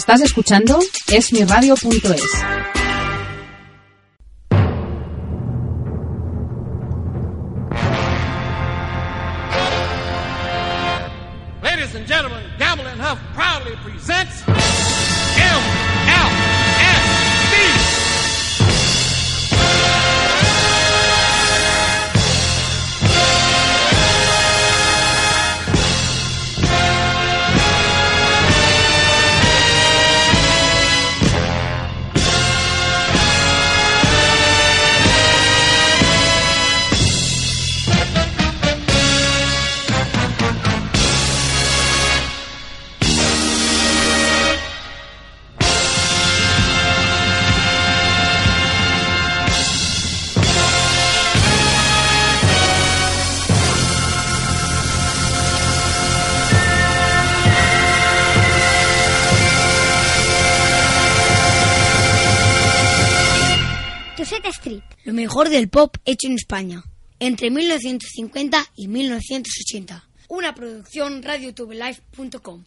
Estás escuchando esmiradio.es. mejor del pop hecho en España, entre 1950 y 1980. Una producción radiotubelife.com.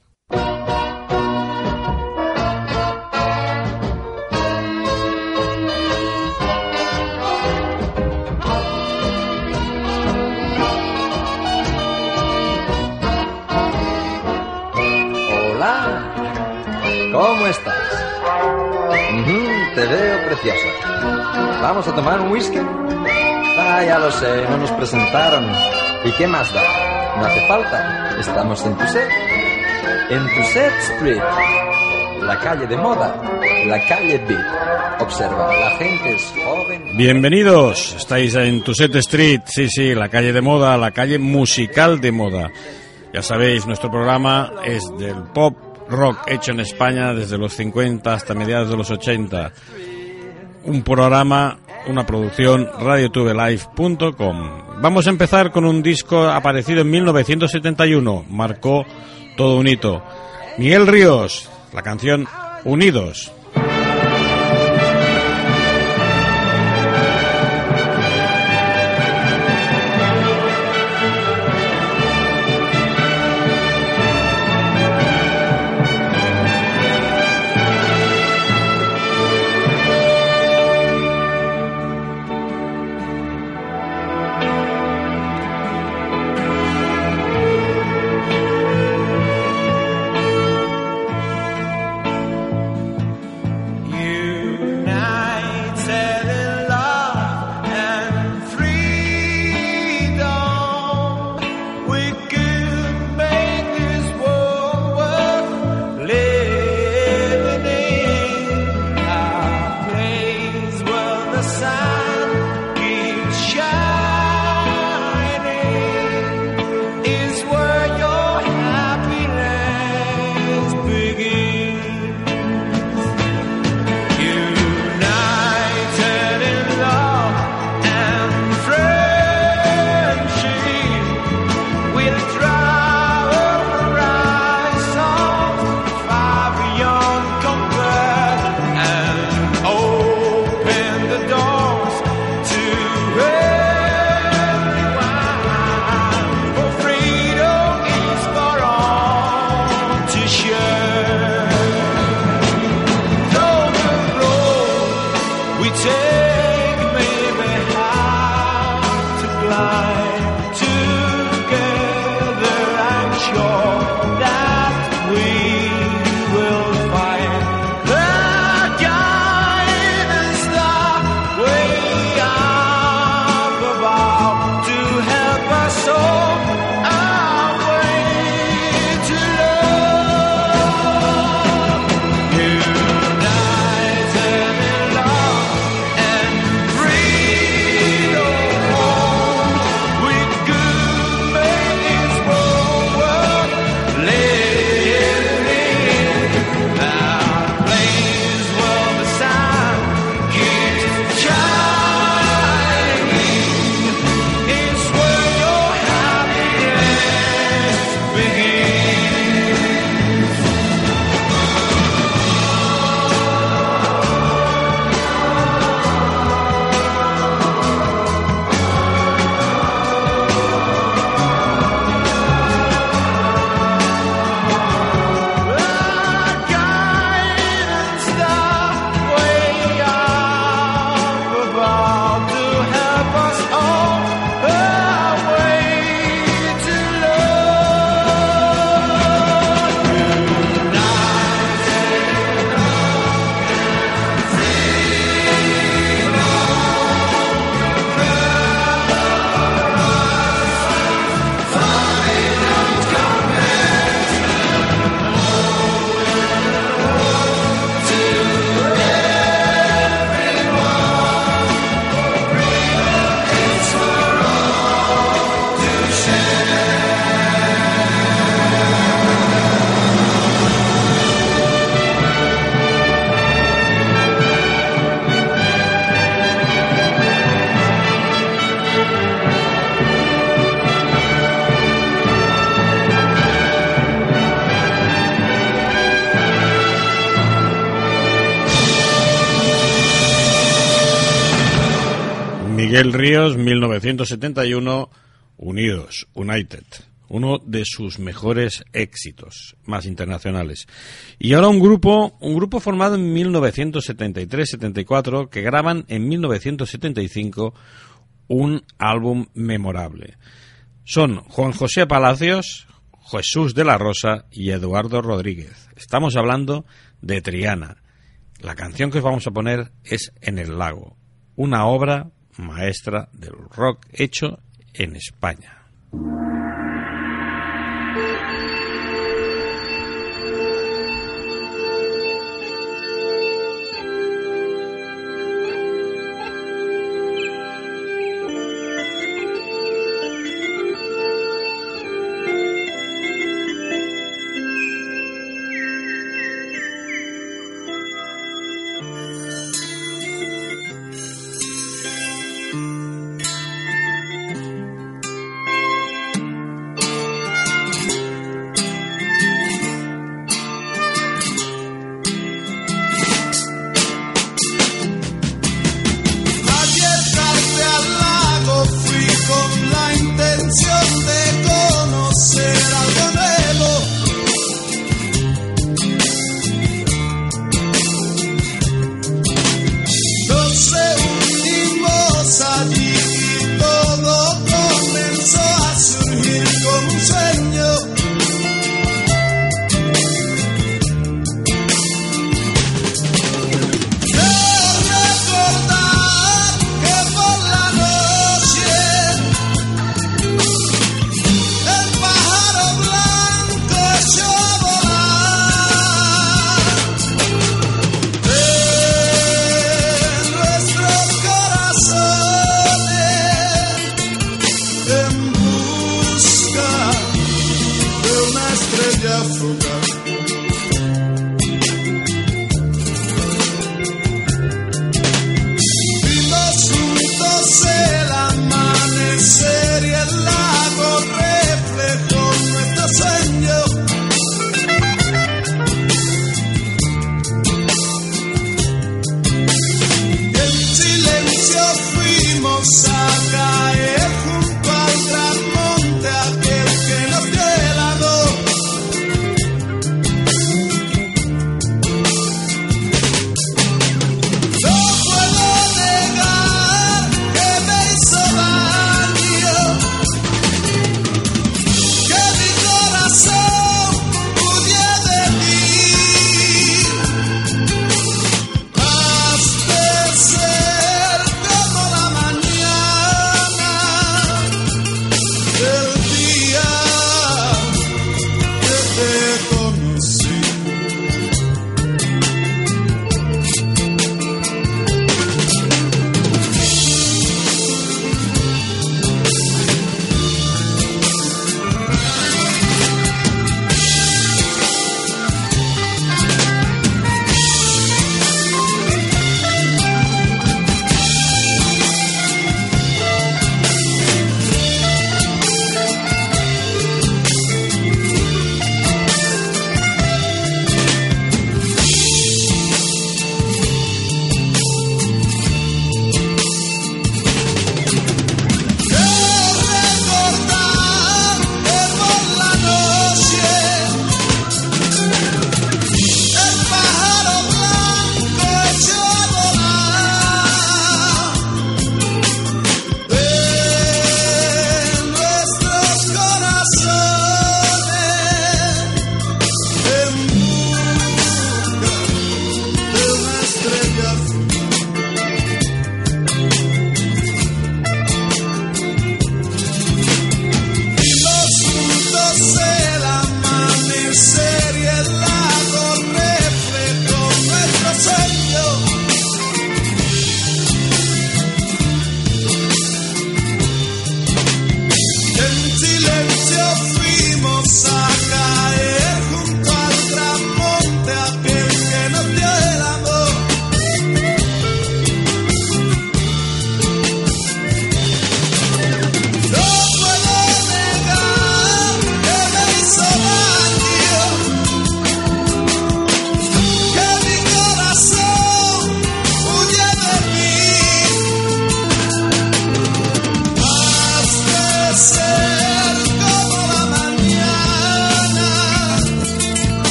¿cómo estás? Te veo preciosa. ¿Vamos a tomar un whisky? Ah, ya lo sé, no nos presentaron. ¿Y qué más da? No hace falta. Estamos en Tuset. En Tuset Street. La calle de moda. La calle Beat. Observa, la gente es joven. Bienvenidos, estáis en Tuset Street, sí, sí, la calle de moda, la calle musical de moda. Ya sabéis, nuestro programa es del pop rock hecho en España desde los 50 hasta mediados de los 80. Un programa, una producción radiotubelife.com. Vamos a empezar con un disco aparecido en 1971, marcó todo un hito. Miguel Ríos, la canción Unidos. 1971, Unidos, United. Uno de sus mejores éxitos más internacionales. Y ahora un grupo, un grupo formado en 1973-74 que graban en 1975 un álbum memorable. Son Juan José Palacios, Jesús de la Rosa y Eduardo Rodríguez. Estamos hablando de Triana. La canción que os vamos a poner es En el lago, una obra maestra del rock hecho en España.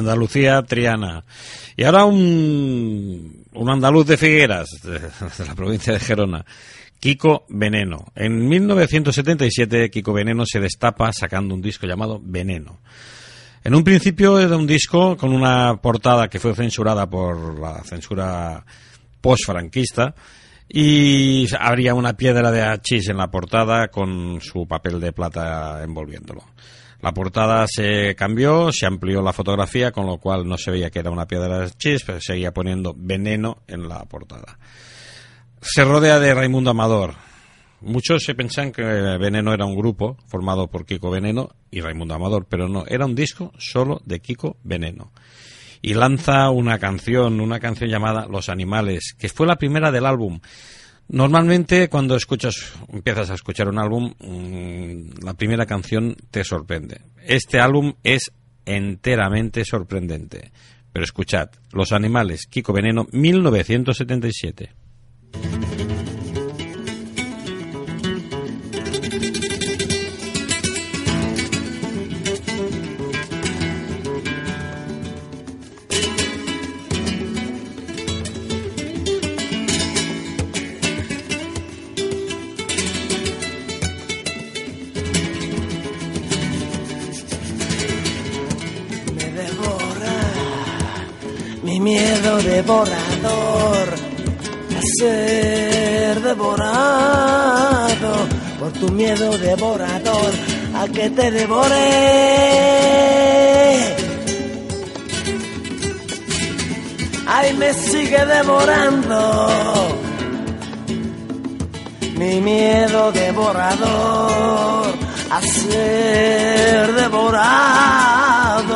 Andalucía, Triana. Y ahora un, un andaluz de Figueras, de, la provincia de Gerona. Kiko Veneno. En 1977, Kiko Veneno se destapa sacando un disco llamado Veneno. En un principio era un disco con una portada que fue censurada por la censura post-franquista y habría una piedra de hachís en la portada con su papel de plata envolviéndolo. La portada se cambió, se amplió la fotografía, con lo cual no se veía que era una piedra de hachís, pero seguía poniendo veneno en la portada. Se rodea de Raimundo Amador. Muchos se pensan que Veneno era un grupo formado por Kiko Veneno y Raimundo Amador, pero no, era un disco solo de Kiko Veneno. Y lanza una canción, una canción llamada Los Animales, que fue la primera del álbum. Normalmente cuando escuchas, empiezas a escuchar un álbum, mmm, la primera canción te sorprende. Este álbum es enteramente sorprendente. Pero escuchad, Los Animales, Kiko Veneno, 1977. Mi miedo devorador a ser devorado por tu miedo devorador a que te devore. Ay me sigue devorando. Mi miedo devorador a ser devorado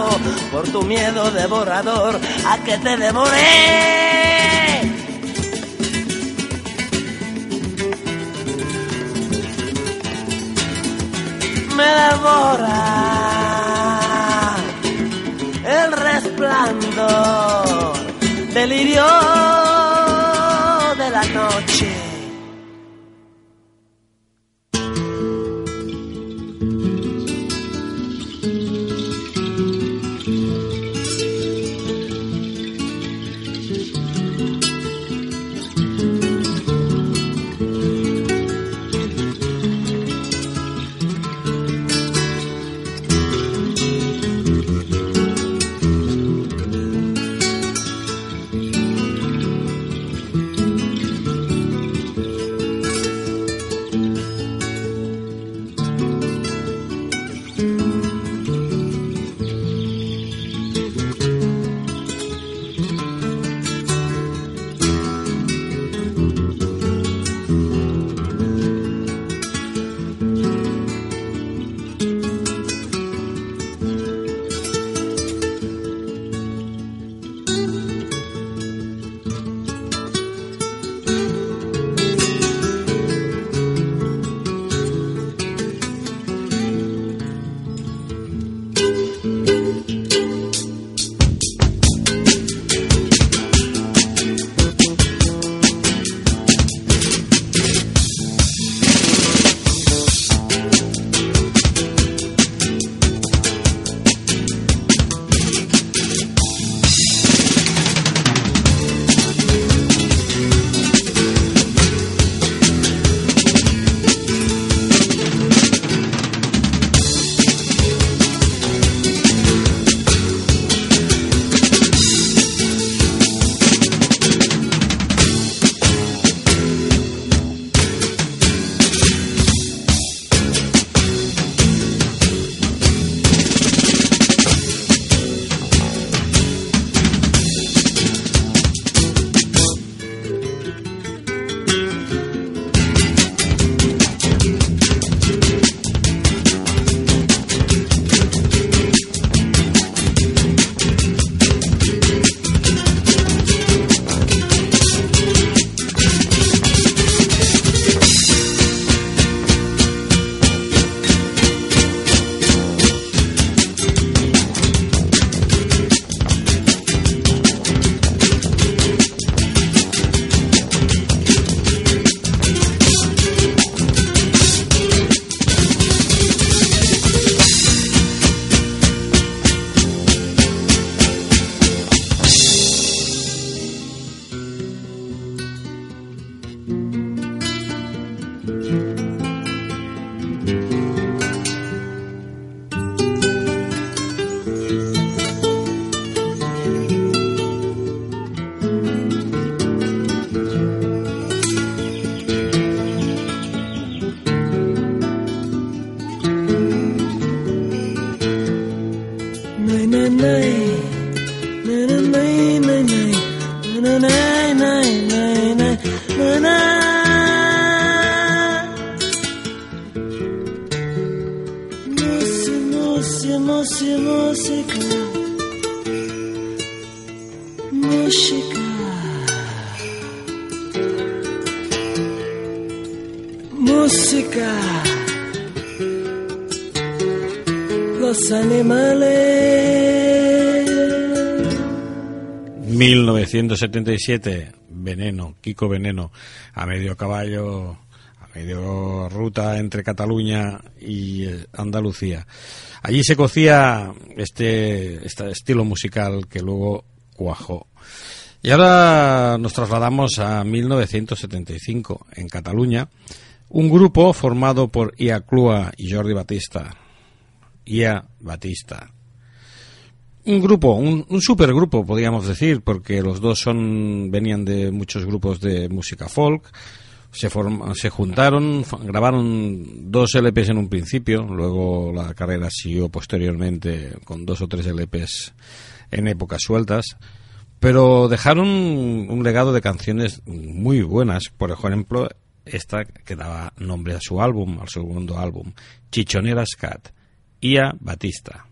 por tu miedo devorador a que te devore. Me devora el resplandor, delirio de la noche. 1977, Veneno, Kiko Veneno, a medio caballo, a medio ruta entre Cataluña y eh, Andalucía. Allí se cocía este, este estilo musical que luego cuajó. Y ahora nos trasladamos a 1975, en Cataluña, un grupo formado por Ia Clua y Jordi Batista. Ia Batista. Un grupo, un, un supergrupo, podríamos decir, porque los dos son venían de muchos grupos de música folk. Se, form- se juntaron, grabaron dos LPs en un principio, luego la carrera siguió posteriormente con dos o tres LPs en épocas sueltas, pero dejaron un legado de canciones muy buenas, por ejemplo, esta que daba nombre a su álbum, al segundo álbum, Chichoneras Cat, Ia Batista.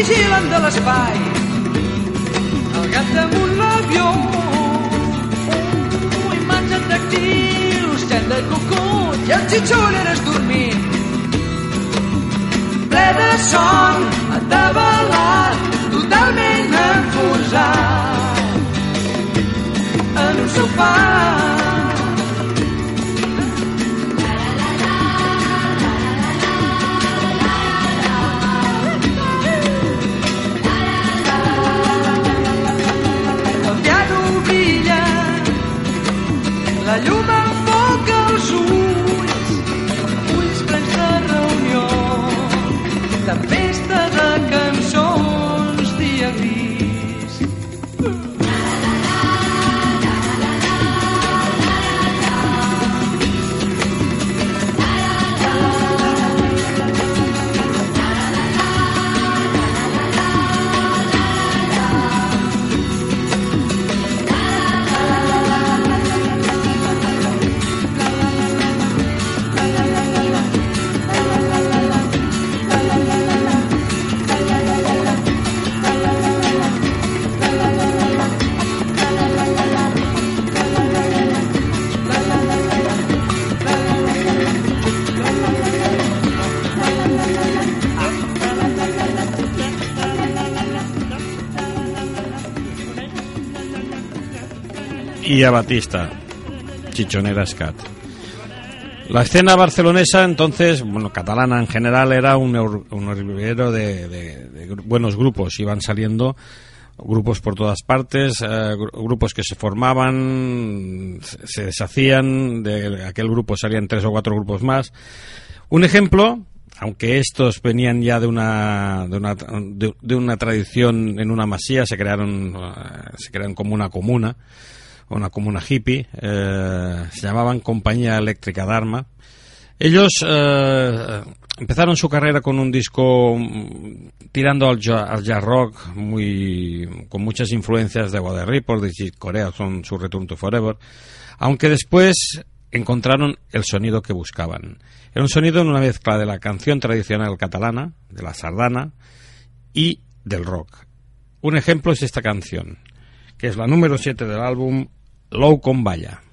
Vigilant de l'espai. El gat damunt l'avió Ui, mans atractius, set de cocó i el xitxon eres dormint. Ple de son, atabalat totalment enfonsat. En un sofà la llum Batista, Chichoneras Cat. La escena barcelonesa, entonces, bueno, catalana en general, era un, un hervidero de, de- buenos grupos. Iban saliendo grupos por todas partes, eh, gru- grupos que se formaban, se se deshacían, de aquel grupo salían tres o cuatro grupos más. Un ejemplo, aunque estos venían ya de una, de una, de, de una tradición en una masía, se crearon, eh, se crearon como una comuna, una comuna hippie, eh, se llamaban Compañía Eléctrica Dharma. Ellos eh, empezaron su carrera con un disco mm, tirando al, ja- al jazz rock, muy, con muchas influencias de Report, de Corea, son su Return to Forever. Aunque después encontraron el sonido que buscaban. Era un sonido en una mezcla de la canción tradicional catalana, de la sardana y del rock. Un ejemplo es esta canción, que es la número 7 del álbum Low con Valla.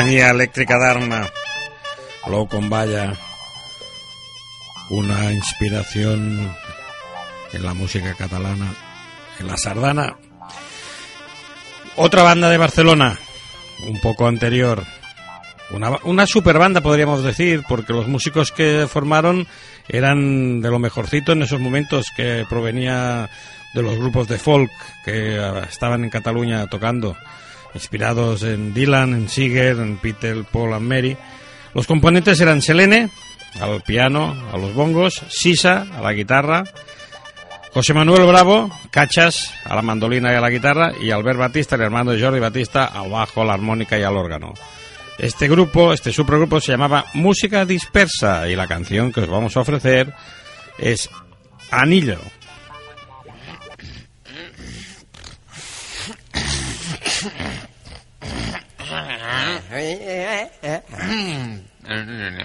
Compañía Eléctrica Dharma, Low con una inspiración en la música catalana, en la sardana. Otra banda de Barcelona, un poco anterior, una, una super banda podríamos decir, porque los músicos que formaron eran de lo mejorcito en esos momentos, que provenía de los grupos de folk que estaban en Cataluña tocando, inspirados en Dylan, en Seeger, en Peter, Paul and Mary. Los componentes eran Selene, al piano, a los bongos, Sisa, a la guitarra, José Manuel Bravo, Cachas, a la mandolina y a la guitarra, y Albert Batista, el hermano de Jordi Batista, al bajo, a la armónica y al órgano. Este grupo, este supergrupo se llamaba Música Dispersa, y la canción que os vamos a ofrecer es Anillo.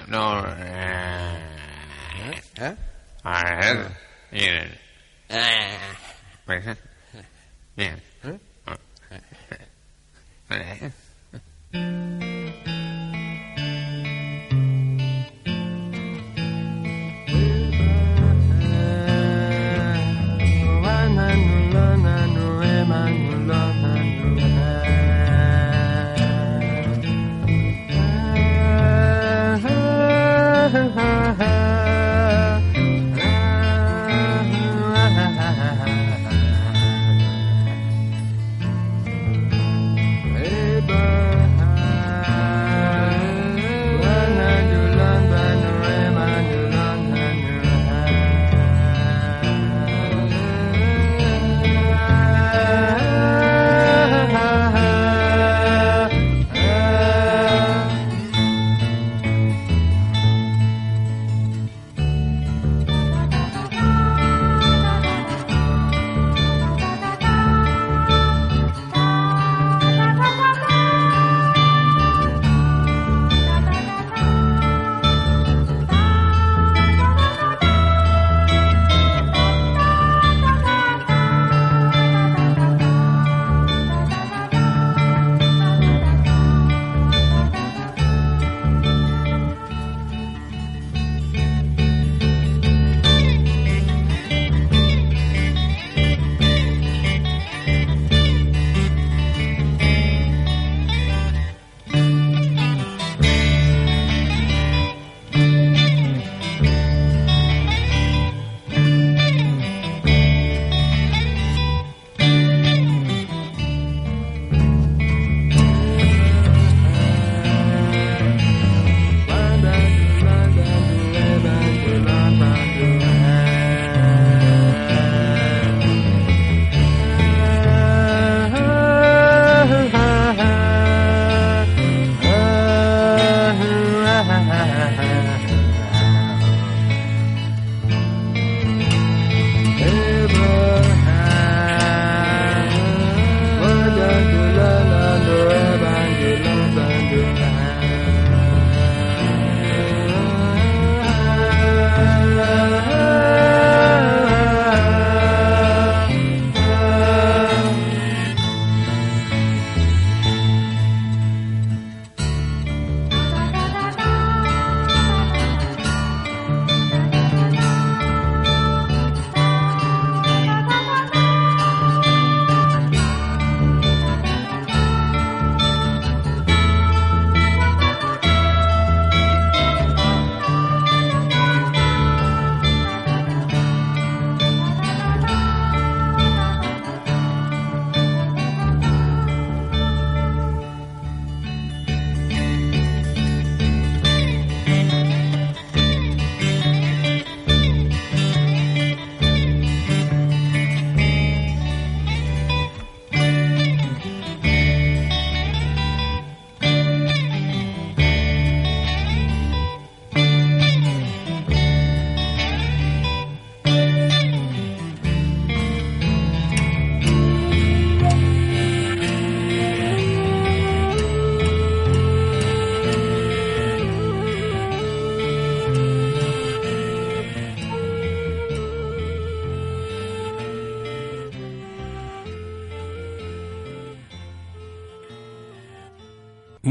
No. eh, A ver. Bien. Pues, eh, Bien. Eh. Abraham.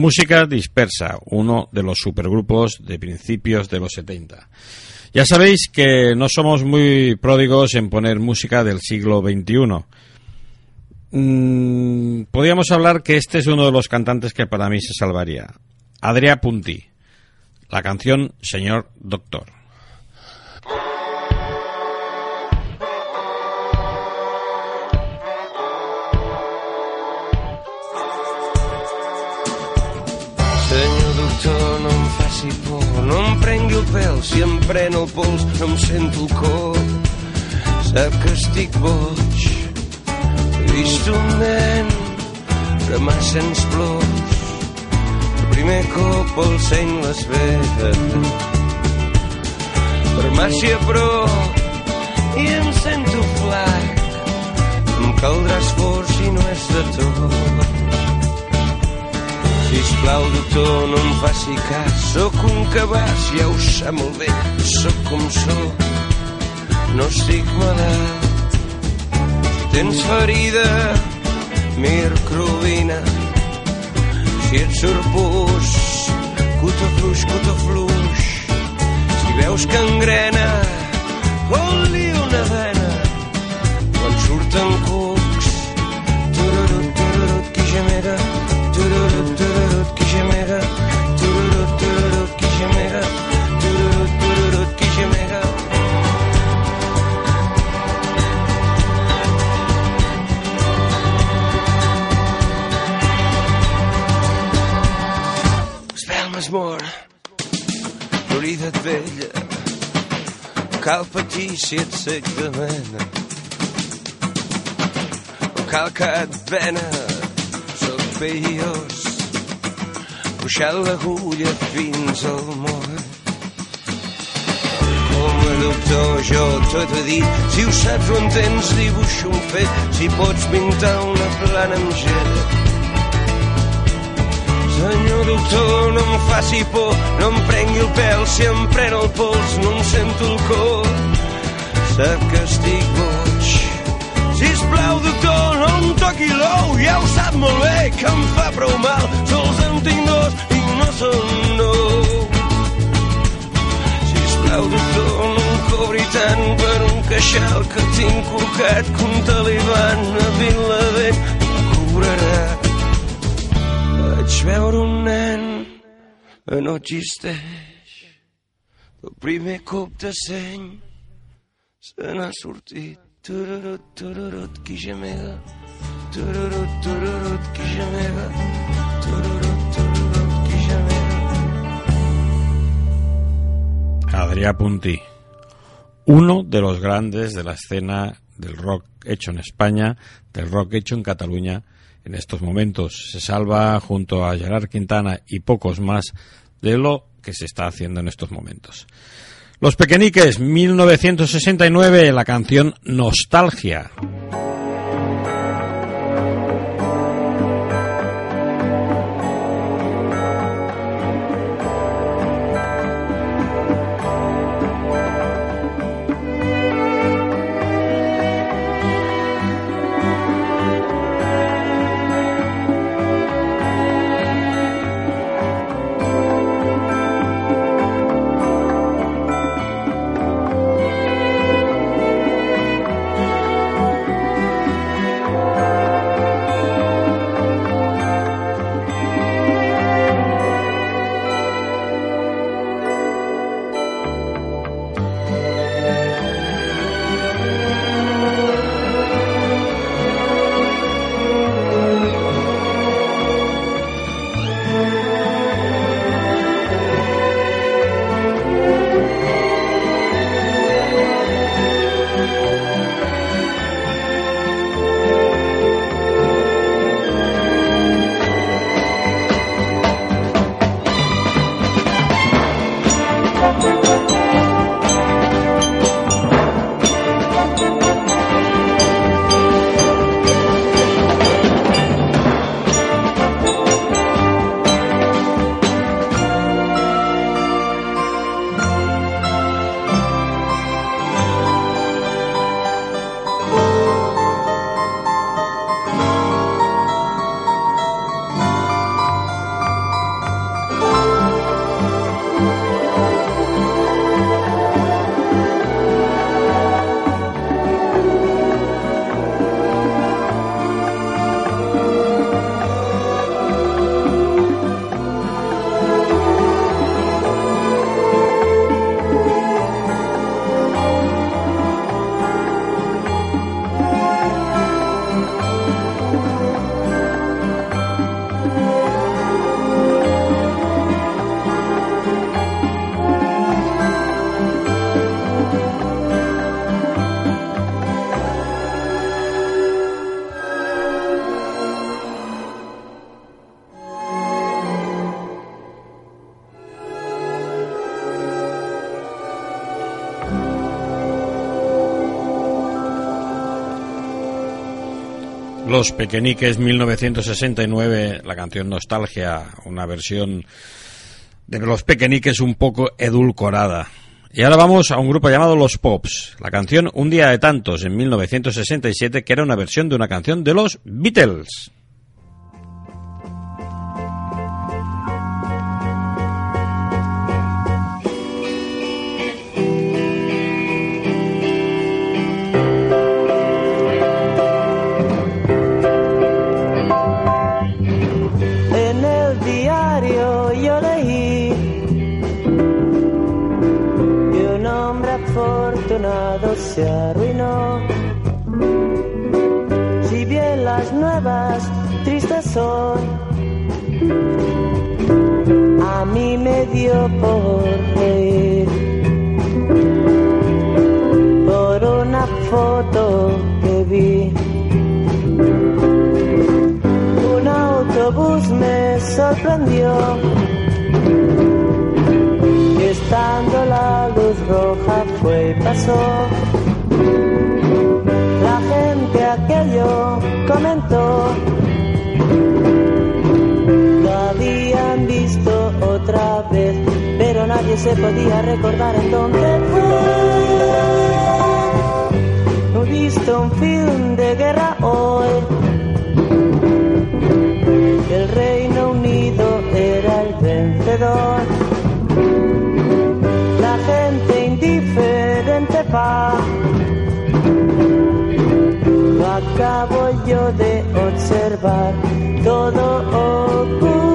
Música Dispersa, uno de los supergrupos de principios de los 70. Ya sabéis que no somos muy pródigos en poner música del siglo XXI. Mm, podríamos hablar que este es uno de los cantantes que para mí se salvaría. Adria Punti. La canción Señor Doctor. Faci por, no em prengui el pèl, si em pren el pols em sento el cor. Sap que estic boig, vist un nen ramassant plors. El primer cop el seny les vedes. Farmàcia però i em sento flac. Em caldrà esforç si no és de tot. Sisplau, doctor, no em faci cas. Sóc un cabàs, ja ho sap molt bé. Sóc com sóc, no estic malalt. Tens ferida, mircrovina. Si et surt pus, cuta fluix, cuta fluix. Si veus que engrena, vol-li una vena. Quan surten cucs, Espelmes mor, florida et vella, cal patir si ets sec de mena. No cal que et vena, sóc veiós, puxant l'agulla fins al moll. Com a doctor jo tot he dit, si ho saps o entens dibuixo un fet, si pots pintar una plana amb gel. Senyor doctor, no em faci por, no em prengui el pèl, si em pren el pols no em sento el cor. Sap que estic boig. Sisplau, doctor, no em toqui l'ou, ja ho sap molt bé que em fa prou mal. Sols en tinc dos i no són nou. Sisplau, doctor, no em cobri tant per un queixal que tinc col·locat que un a Vilavent em cobrarà. Vaig veure un nen que no existeix. El primer cop de seny se n'ha sortit. Tururut, tururut, qui gemega. Tururut, tururut, qui gemega. Tururut, tururut, qui gemega. Adrià Puntí, uno de los grandes de la escena del rock hecho en España, del rock hecho en Cataluña en estos momentos. Se salva junto a Gerard Quintana y pocos más de lo que se está haciendo en estos momentos. Los Pequeñiques, 1969, la canción Nostalgia. Los Pequeñiques 1969, la canción Nostalgia, una versión de Los Pequeñiques un poco edulcorada. Y ahora vamos a un grupo llamado Los Pops. La canción Un día de tantos en 1967, que era una versión de una canción de los Beatles. Se arruinó. Si bien las nuevas tristes son, a mí me dio por reír por una foto que vi. Un autobús me sorprendió. Y estando la luz roja fue y pasó. Aquello comentó. Lo habían visto otra vez, pero nadie se podía recordar en dónde fue. He visto un film de guerra hoy. El Reino Unido era el vencedor. Acabo yo de observar. Todo ocurrió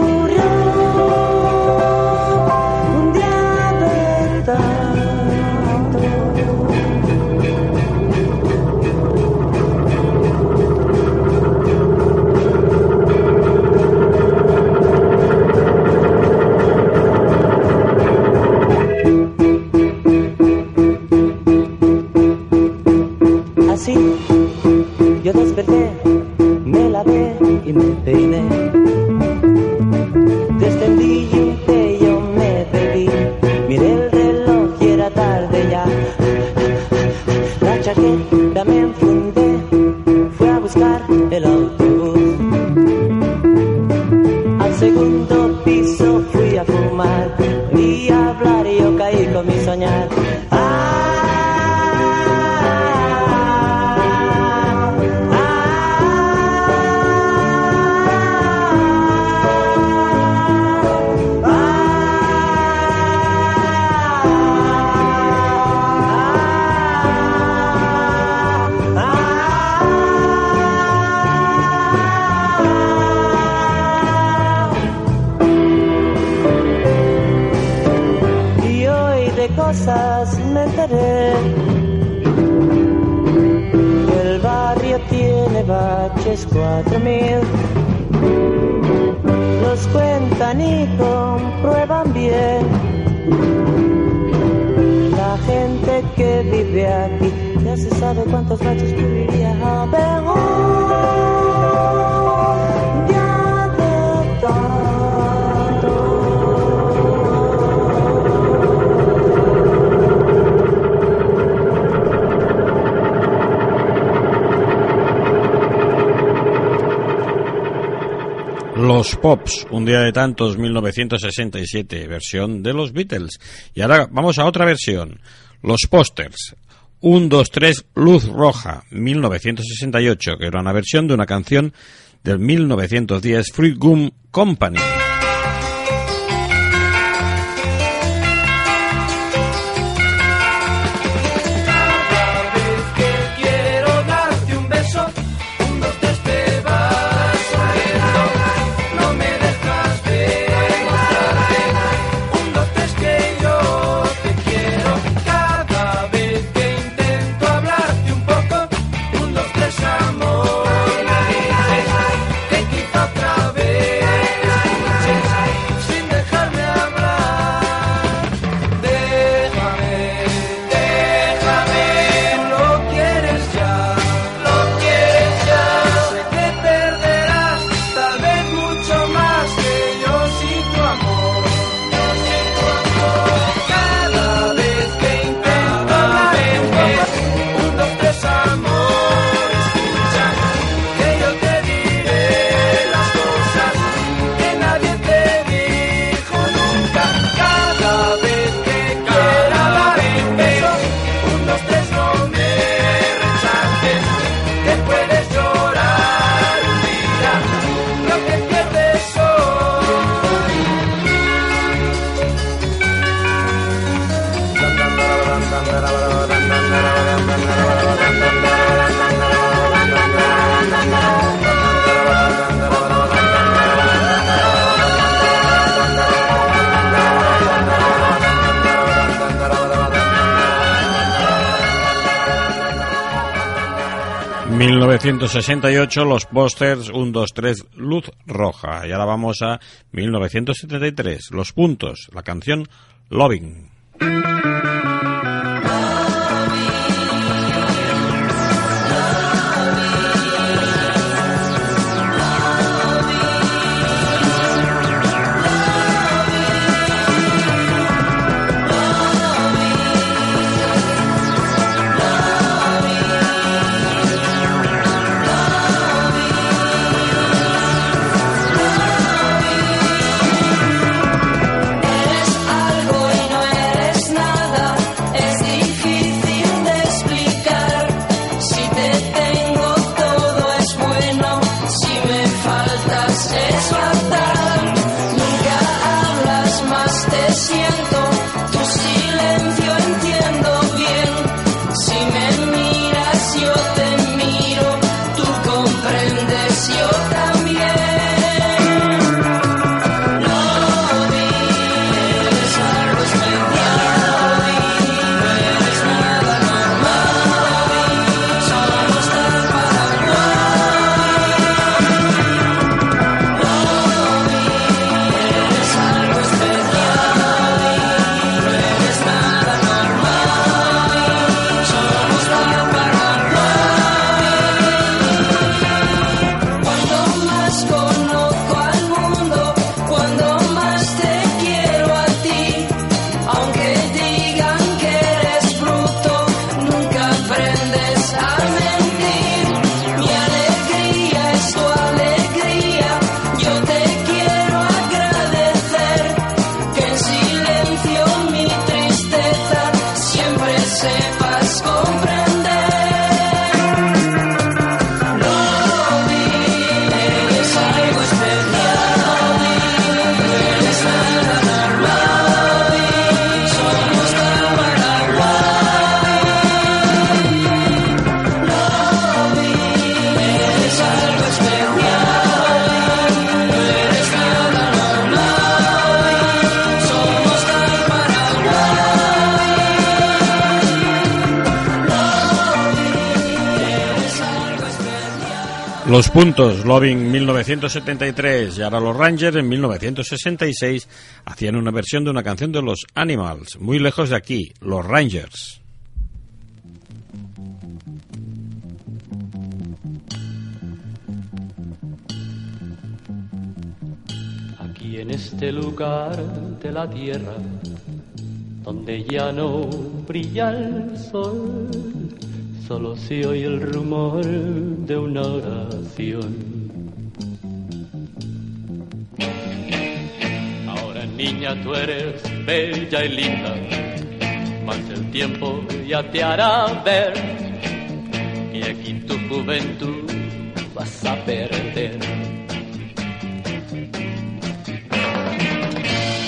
día de tantos, 1967, versión de los Beatles. Y ahora vamos a otra versión. Los Posters, 1, 2, 3, Luz Roja, 1968, que era una versión de una canción del 1910, Fruit Gum Company. 1968 los pósters 1, 2, 3, Luz Roja. Y ahora vamos a 1973, Los Puntos, la canción Loving. Los Puntos, Loving 1973 y ahora los Rangers en 1966 hacían una versión de una canción de los Animals, muy lejos de aquí, los Rangers. Aquí en este lugar de la tierra, donde ya no brilla el sol, solo se oye el rumor de una oración. Ahora niña tú eres bella y linda, mas el tiempo ya te hará ver y aquí tu juventud vas a perder.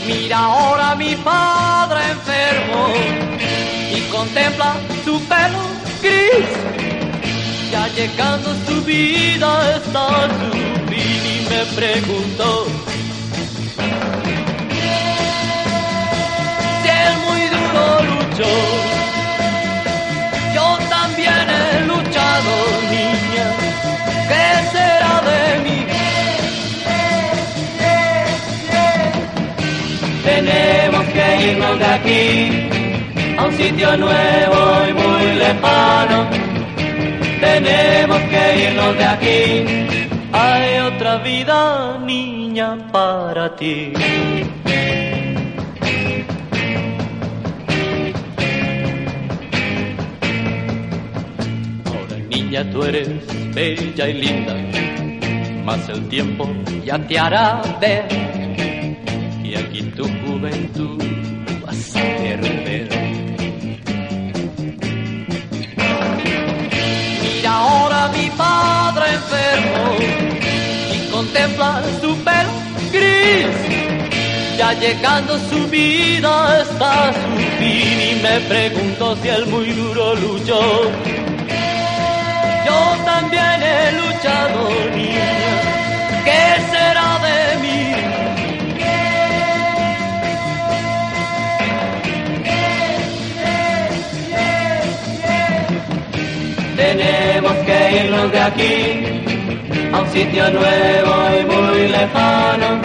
Mira ahora a mi padre enfermo y contempla su pelo gris. Ya llegando su vida está su fin y me pregunto si él muy duro luchó. Yo también he luchado, niña. ¿Qué será de mí? Tenemos que irnos de aquí sitio nuevo y muy lejano. Tenemos que irnos de aquí. Hay otra vida, niña, para ti. Ahora, niña, tú eres bella y linda, mas el tiempo ya te hará ver su pelo gris. Ya llegando su vida está su fin y me pregunto si él muy duro luchó. Yo también he luchado, niña. ¿Qué será de mí? Tenemos que irnos de aquí un sitio nuevo y muy lejano.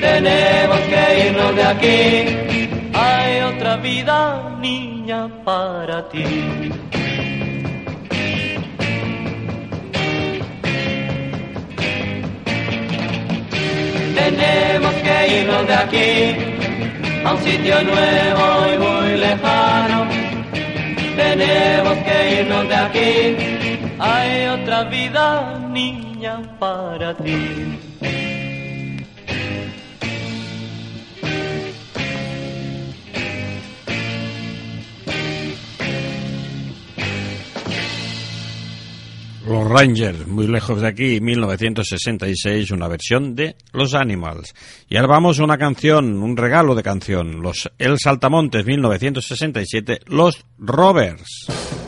Tenemos que irnos de aquí. Hay otra vida, niña, para ti. Tenemos que irnos de aquí a un sitio nuevo y muy lejano. Tenemos que irnos de aquí. Hay otra vida, niña, para ti. Los Rangers, muy lejos de aquí, 1966, una versión de Los Animals. Y ahora vamos a una canción, un regalo de canción, los El Saltamontes, 1967, Los Rovers.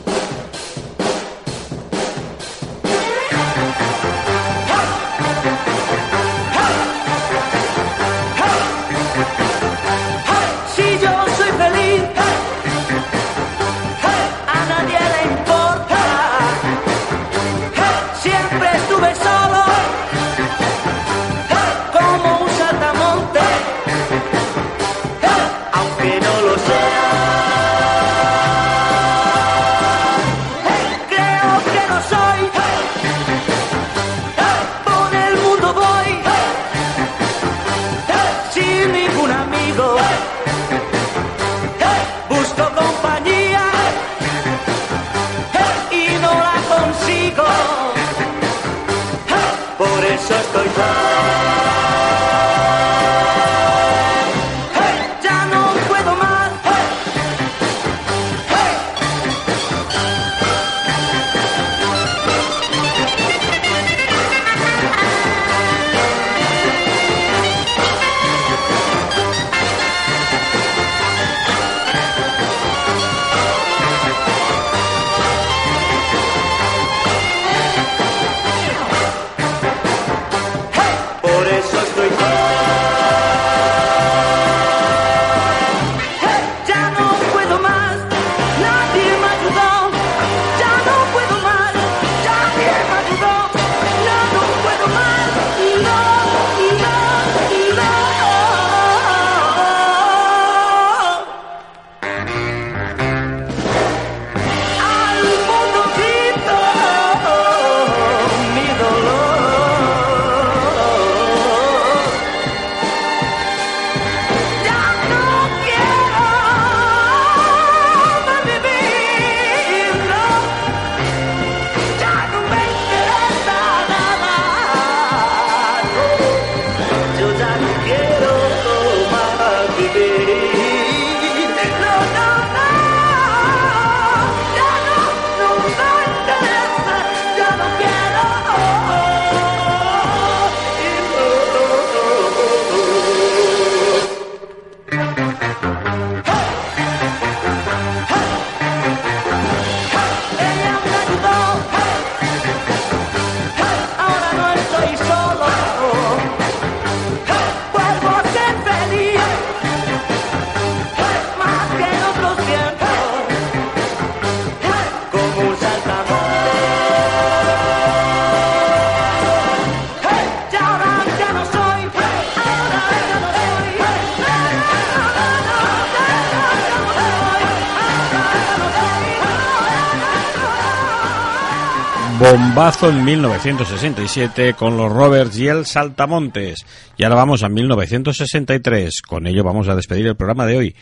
Bombazo en 1967 con los Roberts y el Saltamontes. Y ahora vamos a 1963. Con ello vamos a despedir el programa de hoy.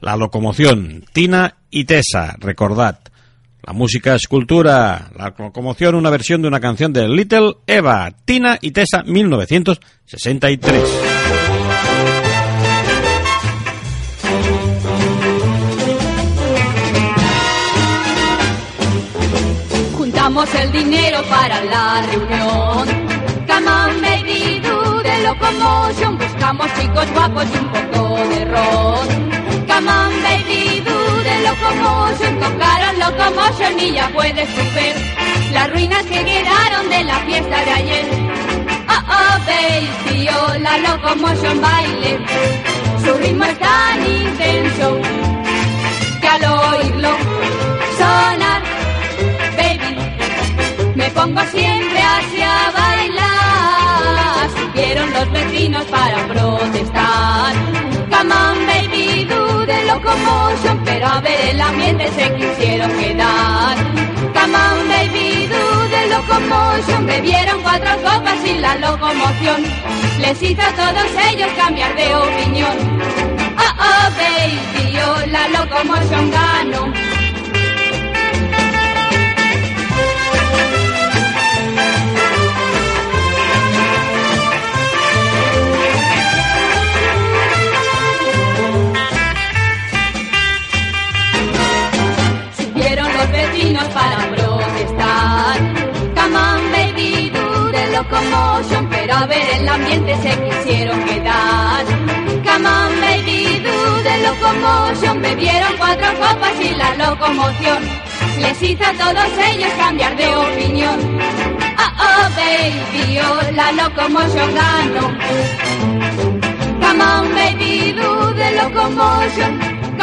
La locomoción, Tina y Tessa, recordad. La música es cultura. La locomoción, una versión de una canción de Little Eva, Tina y Tessa, 1963. El dinero para la reunión. Come on, baby, do the locomotion. Buscamos chicos guapos y un poco de ron. Come on, baby, do the locomotion. Tocaron locomotion y ya puedes ver las ruinas que quedaron de la fiesta de ayer. Oh, oh, baby, oh, la locomotion baile. Su ritmo es tan intenso que al oírlo baby, pongo siempre así a bailar. Subieron los vecinos para protestar. Come on, baby, do the locomotion, pero a ver el ambiente se quisieron quedar. Come on, baby, do the locomotion, bebieron cuatro copas y la locomoción les hizo a todos ellos cambiar de opinión. Oh, oh, baby, oh, la locomotion ganó. Subieron los vecinos para protestar. Baby, do the locomotion, pero a ver el ambiente se quisieron quedar. Baby, do the locomotion, bebieron cuatro copas y la locomoción les hizo a todos ellos cambiar de opinión. Oh, oh, baby, oh, la locomotion ganó. Come on, baby, do the locomotion.